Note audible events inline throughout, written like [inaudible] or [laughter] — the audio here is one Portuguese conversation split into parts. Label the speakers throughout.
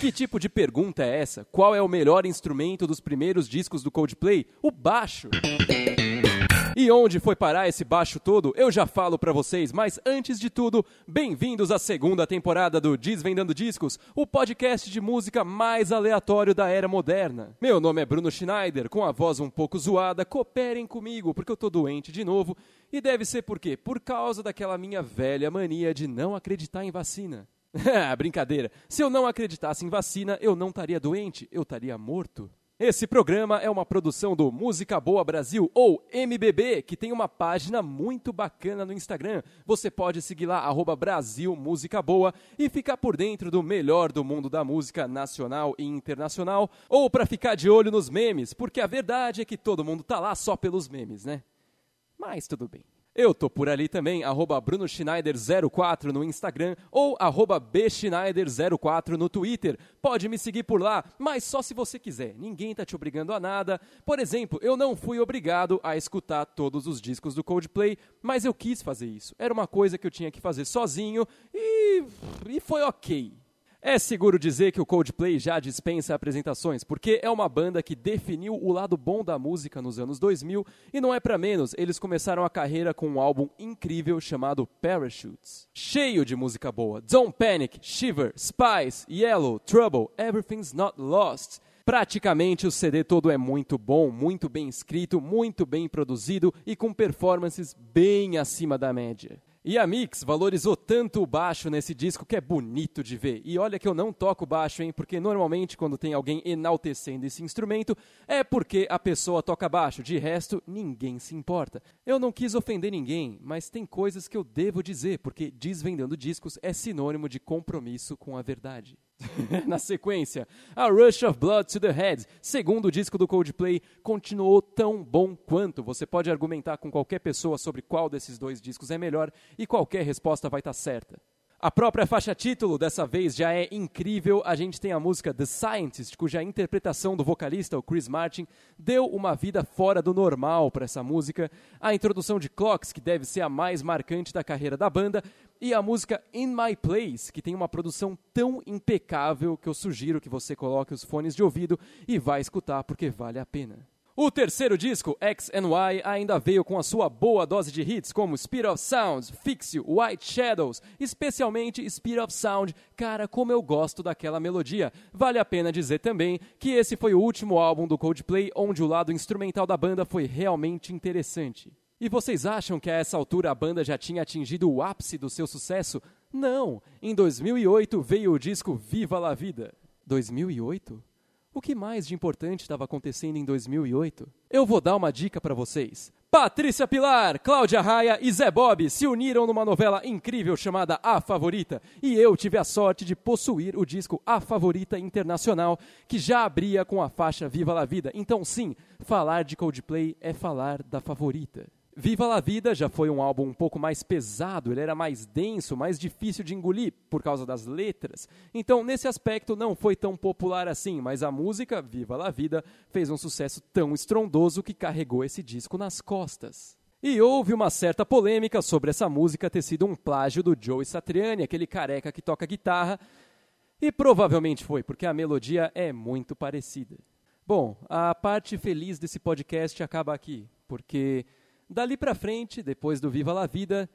Speaker 1: Que tipo de pergunta é essa? Qual é o melhor instrumento dos primeiros discos do Coldplay? O baixo. E onde foi parar esse baixo todo, eu já falo para vocês, mas antes de tudo, bem-vindos à segunda temporada do Desvendando Discos, o podcast de música mais aleatório da era moderna. Meu nome é Bruno Schneider, com a voz um pouco zoada, cooperem comigo, porque eu tô doente de novo, e deve ser por quê? Por causa daquela minha velha mania de não acreditar em vacina. [laughs] Brincadeira. Se eu não acreditasse em vacina, eu não estaria doente, eu estaria morto. Esse programa é uma produção do Música Boa Brasil, ou MBB, que tem uma página muito bacana no Instagram. Você pode seguir lá, arroba Brasil Música Boa, e ficar por dentro do melhor do mundo da música nacional e internacional, ou para ficar de olho nos memes, porque a verdade é que todo mundo tá lá só pelos memes, né? Mas tudo bem. Eu tô por ali também, arroba BrunoSchneider04 no Instagram ou arroba BSchneider04 no Twitter. Pode me seguir por lá, mas só se você quiser. Ninguém tá te obrigando a nada. Por exemplo, eu não fui obrigado a escutar todos os discos do Coldplay, mas eu quis fazer isso. Era uma coisa que eu tinha que fazer sozinho e, e foi ok. É seguro dizer que o Coldplay já dispensa apresentações, porque é uma banda que definiu o lado bom da música nos anos 2000 e não é para menos, eles começaram a carreira com um álbum incrível chamado Parachutes. Cheio de música boa. Don't Panic, Shiver, Spice, Yellow, Trouble, Everything's Not Lost. Praticamente o CD todo é muito bom, muito bem escrito, muito bem produzido e com performances bem acima da média. E a Mix valorizou tanto o baixo nesse disco que é bonito de ver. E olha que eu não toco baixo, hein? Porque normalmente quando tem alguém enaltecendo esse instrumento é porque a pessoa toca baixo. De resto, ninguém se importa. Eu não quis ofender ninguém, mas tem coisas que eu devo dizer, porque desvendando discos é sinônimo de compromisso com a verdade. [laughs] Na sequência, A Rush of Blood to the Head, segundo disco do Coldplay, continuou tão bom quanto. Você pode argumentar com qualquer pessoa sobre qual desses dois discos é melhor e qualquer resposta vai estar certa. A própria faixa título dessa vez já é incrível. A gente tem a música The Scientist, cuja interpretação do vocalista, o Chris Martin, deu uma vida fora do normal para essa música. A introdução de Clocks, que deve ser a mais marcante da carreira da banda, e a música In My Place, que tem uma produção tão impecável que eu sugiro que você coloque os fones de ouvido e vá escutar porque vale a pena. O terceiro disco, X Y, ainda veio com a sua boa dose de hits como Speed of Sounds, Fix You, White Shadows, especialmente Speed of Sound. Cara, como eu gosto daquela melodia. Vale a pena dizer também que esse foi o último álbum do Coldplay onde o lado instrumental da banda foi realmente interessante. E vocês acham que a essa altura a banda já tinha atingido o ápice do seu sucesso? Não! Em 2008 veio o disco Viva la Vida. 2008? O que mais de importante estava acontecendo em 2008? Eu vou dar uma dica para vocês. Patrícia Pilar, Cláudia Raia e Zé Bob se uniram numa novela incrível chamada A Favorita, e eu tive a sorte de possuir o disco A Favorita Internacional, que já abria com a faixa Viva la Vida. Então, sim, falar de Coldplay é falar da favorita. Viva la Vida já foi um álbum um pouco mais pesado, ele era mais denso, mais difícil de engolir por causa das letras. Então, nesse aspecto, não foi tão popular assim, mas a música Viva la Vida fez um sucesso tão estrondoso que carregou esse disco nas costas. E houve uma certa polêmica sobre essa música ter sido um plágio do Joe Satriani, aquele careca que toca guitarra, e provavelmente foi, porque a melodia é muito parecida. Bom, a parte feliz desse podcast acaba aqui, porque Dali para frente, depois do Viva la Vida,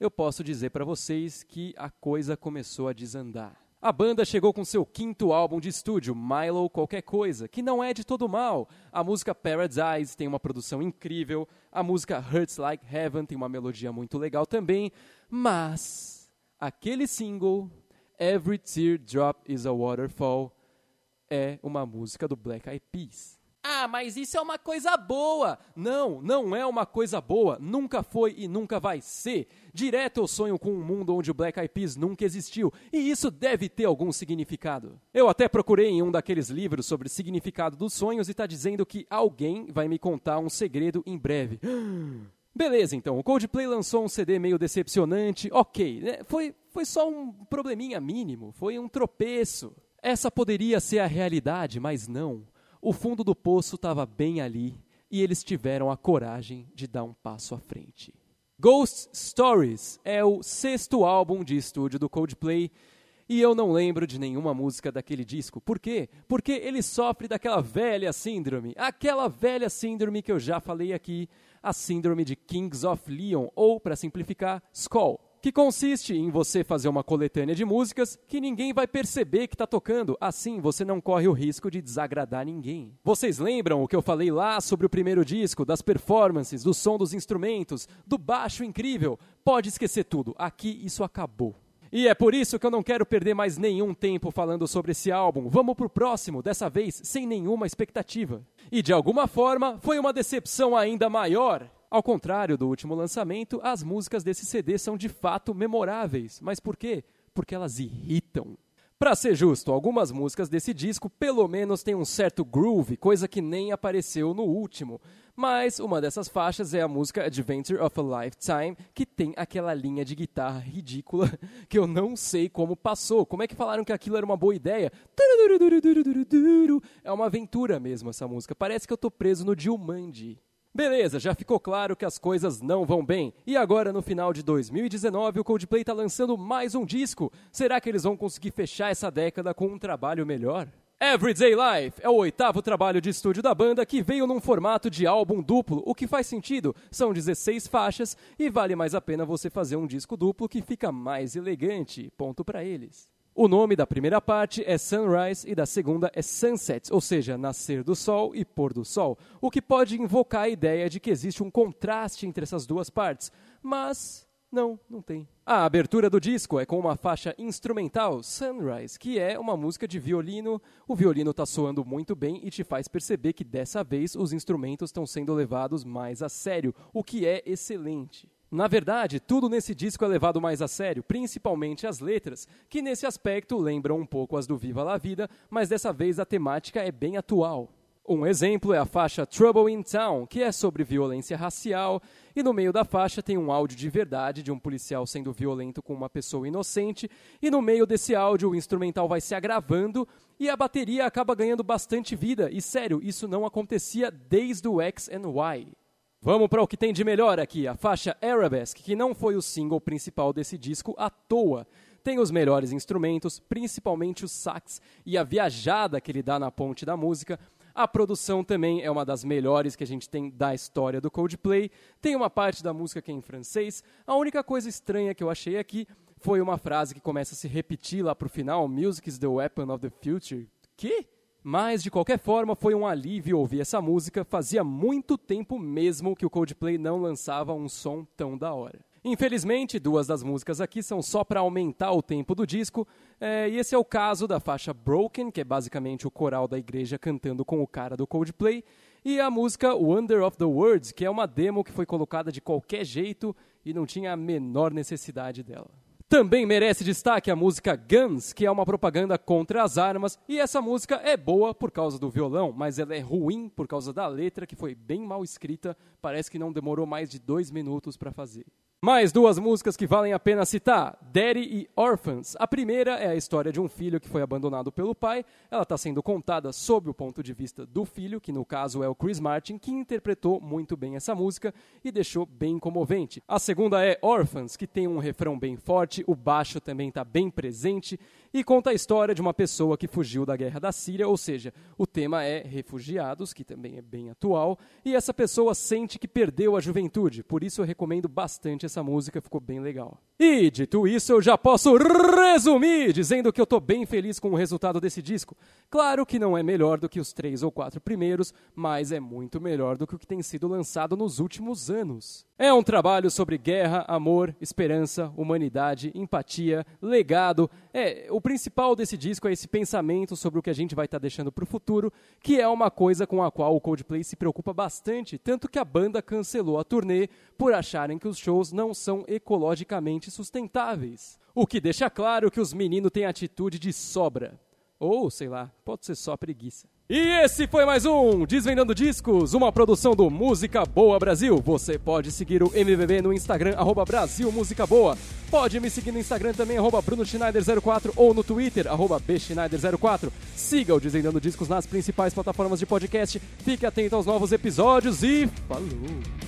Speaker 1: eu posso dizer para vocês que a coisa começou a desandar. A banda chegou com seu quinto álbum de estúdio, Milo Qualquer Coisa, que não é de todo mal. A música Paradise tem uma produção incrível, a música Hurts Like Heaven tem uma melodia muito legal também, mas aquele single, Every Teardrop is a Waterfall, é uma música do Black Eyed Peas. Ah, mas isso é uma coisa boa. Não, não é uma coisa boa. Nunca foi e nunca vai ser. Direto eu sonho com um mundo onde o Black Eyed Peas nunca existiu. E isso deve ter algum significado. Eu até procurei em um daqueles livros sobre significado dos sonhos e está dizendo que alguém vai me contar um segredo em breve. [gasps] Beleza, então. O Coldplay lançou um CD meio decepcionante. Ok, né? foi, foi só um probleminha mínimo. Foi um tropeço. Essa poderia ser a realidade, mas não. O fundo do poço estava bem ali e eles tiveram a coragem de dar um passo à frente. Ghost Stories é o sexto álbum de estúdio do Coldplay E eu não lembro de nenhuma música daquele disco. Por quê? Porque ele sofre daquela velha síndrome. Aquela velha síndrome que eu já falei aqui, a síndrome de Kings of Leon, ou, para simplificar, Skull que consiste em você fazer uma coletânea de músicas que ninguém vai perceber que está tocando, assim você não corre o risco de desagradar ninguém. Vocês lembram o que eu falei lá sobre o primeiro disco, das performances, do som dos instrumentos, do baixo incrível? Pode esquecer tudo, aqui isso acabou. E é por isso que eu não quero perder mais nenhum tempo falando sobre esse álbum. Vamos pro próximo, dessa vez sem nenhuma expectativa. E de alguma forma, foi uma decepção ainda maior. Ao contrário do último lançamento, as músicas desse CD são de fato memoráveis. Mas por quê? Porque elas irritam. Para ser justo, algumas músicas desse disco pelo menos têm um certo groove, coisa que nem apareceu no último. Mas uma dessas faixas é a música Adventure of a Lifetime, que tem aquela linha de guitarra ridícula [laughs] que eu não sei como passou. Como é que falaram que aquilo era uma boa ideia? É uma aventura mesmo essa música. Parece que eu tô preso no Jumanji. Beleza, já ficou claro que as coisas não vão bem. E agora, no final de 2019, o Coldplay está lançando mais um disco. Será que eles vão conseguir fechar essa década com um trabalho melhor? Everyday Life é o oitavo trabalho de estúdio da banda que veio num formato de álbum duplo, o que faz sentido. São 16 faixas e vale mais a pena você fazer um disco duplo que fica mais elegante. Ponto para eles. O nome da primeira parte é Sunrise e da segunda é Sunset, ou seja, nascer do sol e pôr do sol, o que pode invocar a ideia de que existe um contraste entre essas duas partes, mas não, não tem. A abertura do disco é com uma faixa instrumental, Sunrise, que é uma música de violino. O violino está soando muito bem e te faz perceber que dessa vez os instrumentos estão sendo levados mais a sério, o que é excelente. Na verdade, tudo nesse disco é levado mais a sério, principalmente as letras, que nesse aspecto lembram um pouco as do Viva la Vida, mas dessa vez a temática é bem atual. Um exemplo é a faixa Trouble in Town, que é sobre violência racial, e no meio da faixa tem um áudio de verdade de um policial sendo violento com uma pessoa inocente, e no meio desse áudio o instrumental vai se agravando e a bateria acaba ganhando bastante vida, e sério, isso não acontecia desde o X and Y. Vamos para o que tem de melhor aqui, a faixa Arabesque, que não foi o single principal desse disco à toa. Tem os melhores instrumentos, principalmente o sax e a viajada que ele dá na ponte da música. A produção também é uma das melhores que a gente tem da história do Coldplay. Tem uma parte da música que é em francês. A única coisa estranha que eu achei aqui foi uma frase que começa a se repetir lá pro final: Music is the weapon of the future. Que? Mas, de qualquer forma, foi um alívio ouvir essa música. Fazia muito tempo mesmo que o Coldplay não lançava um som tão da hora. Infelizmente, duas das músicas aqui são só para aumentar o tempo do disco, é, e esse é o caso da faixa Broken, que é basicamente o coral da igreja cantando com o cara do Coldplay, e a música Wonder of the Words, que é uma demo que foi colocada de qualquer jeito e não tinha a menor necessidade dela. Também merece destaque a música Guns, que é uma propaganda contra as armas, e essa música é boa por causa do violão, mas ela é ruim por causa da letra, que foi bem mal escrita, parece que não demorou mais de dois minutos para fazer. Mais duas músicas que valem a pena citar: Daddy e Orphans. A primeira é a história de um filho que foi abandonado pelo pai. Ela está sendo contada sob o ponto de vista do filho, que no caso é o Chris Martin, que interpretou muito bem essa música e deixou bem comovente. A segunda é Orphans, que tem um refrão bem forte, o baixo também está bem presente e conta a história de uma pessoa que fugiu da guerra da Síria, ou seja, o tema é refugiados, que também é bem atual, e essa pessoa sente que perdeu a juventude, por isso eu recomendo bastante essa música, ficou bem legal. E dito isso, eu já posso resumir dizendo que eu estou bem feliz com o resultado desse disco. Claro que não é melhor do que os três ou quatro primeiros, mas é muito melhor do que o que tem sido lançado nos últimos anos. É um trabalho sobre guerra, amor, esperança, humanidade, empatia, legado. É, o principal desse disco é esse pensamento sobre o que a gente vai estar tá deixando para o futuro, que é uma coisa com a qual o Coldplay se preocupa bastante, tanto que a banda cancelou a turnê por acharem que os shows não são ecologicamente sustentáveis. O que deixa claro que os meninos têm atitude de sobra. Ou, sei lá, pode ser só preguiça. E esse foi mais um Desvendando Discos, uma produção do Música Boa Brasil. Você pode seguir o MVB no Instagram, arroba Brasil Música Boa. Pode me seguir no Instagram também, arroba BrunoSchneider04 ou no Twitter, arroba BSchneider04. Siga o Desvendando Discos nas principais plataformas de podcast. Fique atento aos novos episódios e falou!